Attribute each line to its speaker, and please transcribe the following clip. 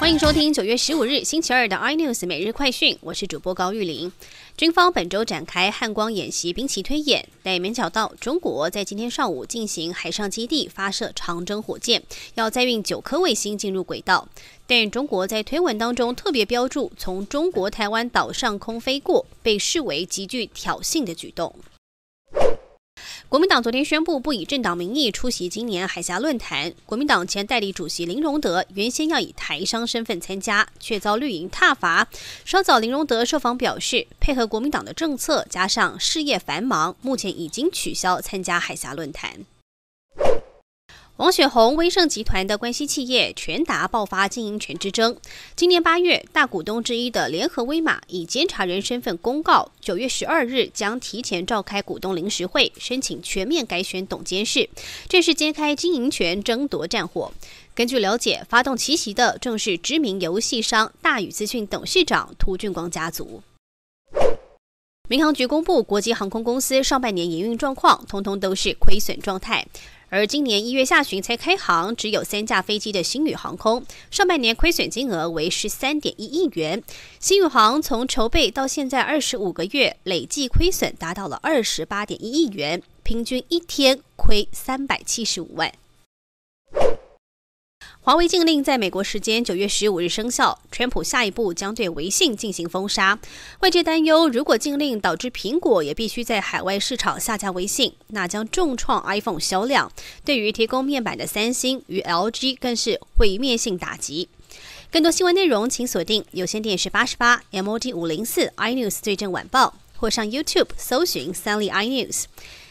Speaker 1: 欢迎收听九月十五日星期二的 iNews 每日快讯，我是主播高玉林。军方本周展开汉光演习兵棋推演，但也没想到中国在今天上午进行海上基地发射长征火箭，要载运九颗卫星进入轨道。但中国在推文当中特别标注从中国台湾岛上空飞过，被视为极具挑衅的举动。国民党昨天宣布不以政党名义出席今年海峡论坛。国民党前代理主席林荣德原先要以台商身份参加，却遭绿营踏伐。稍早，林荣德受访表示，配合国民党的政策，加上事业繁忙，目前已经取消参加海峡论坛。王雪红威盛集团的关系企业全达爆发经营权之争。今年八月，大股东之一的联合威马以监察人身份公告，九月十二日将提前召开股东临时会，申请全面改选董监事，正式揭开经营权争夺战火。根据了解，发动奇袭的正是知名游戏商大宇资讯董事长涂俊光家族。民航局公布，国际航空公司上半年营运状况，通通都是亏损状态。而今年一月下旬才开航，只有三架飞机的新宇航空，上半年亏损金额为十三点一亿元。新宇航从筹备到现在二十五个月，累计亏损达到了二十八点一亿元，平均一天亏三百七十五万。华为禁令在美国时间九月十五日生效，川普下一步将对微信进行封杀。外界担忧，如果禁令导致苹果也必须在海外市场下架微信，那将重创 iPhone 销量，对于提供面板的三星与 LG 更是毁灭性打击。更多新闻内容，请锁定有线电视八十八 MOD 五零四 iNews 最正晚报，或上 YouTube 搜寻三立 iNews。